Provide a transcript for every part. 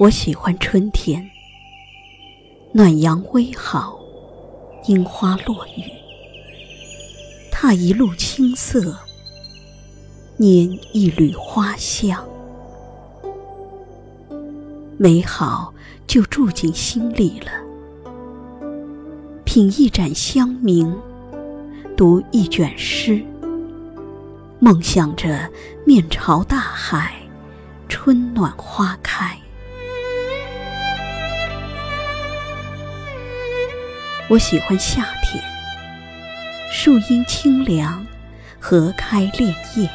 我喜欢春天，暖阳微好，樱花落雨，踏一路青色，拈一缕花香，美好就住进心里了。品一盏香茗，读一卷诗，梦想着面朝大海，春暖花开。我喜欢夏天，树荫清凉，荷开恋叶，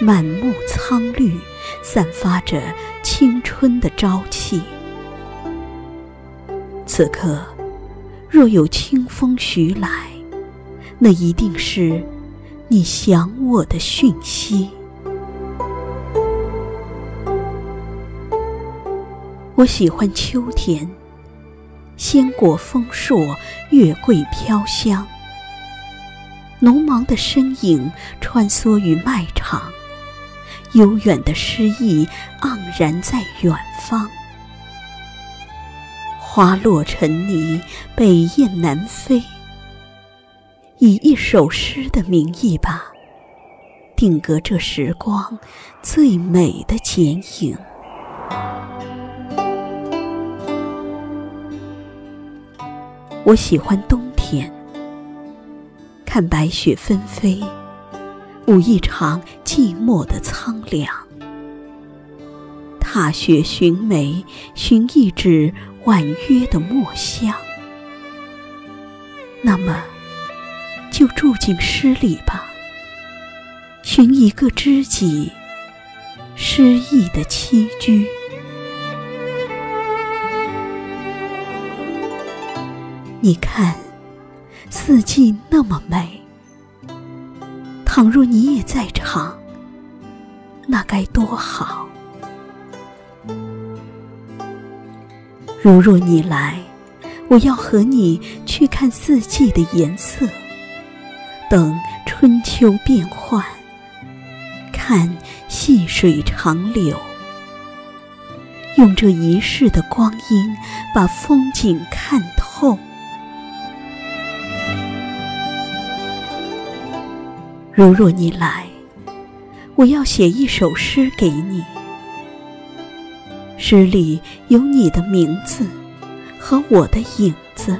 满目苍绿，散发着青春的朝气。此刻，若有清风徐来，那一定是你想我的讯息。我喜欢秋天。鲜果丰硕，月桂飘香。农忙的身影穿梭于麦场，悠远的诗意盎然在远方。花落成泥，北雁南飞。以一首诗的名义吧，定格这时光最美的剪影。我喜欢冬天，看白雪纷飞，舞一场寂寞的苍凉。踏雪寻梅，寻一纸婉约的墨香。那么，就住进诗里吧，寻一个知己，诗意的栖居。你看，四季那么美。倘若你也在场，那该多好。如若你来，我要和你去看四季的颜色，等春秋变换，看细水长流，用这一世的光阴，把风景看透。如若你来，我要写一首诗给你。诗里有你的名字和我的影子，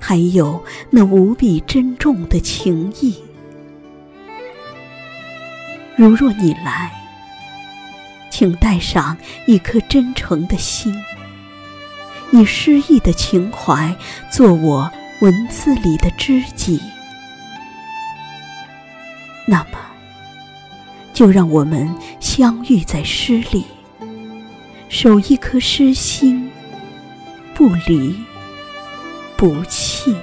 还有那无比珍重的情谊。如若你来，请带上一颗真诚的心，以诗意的情怀做我文字里的知己。那么，就让我们相遇在诗里，守一颗诗心，不离不弃。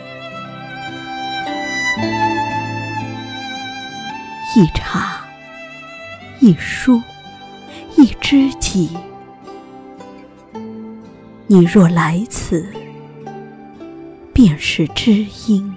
一茶，一书，一知己。你若来此，便是知音。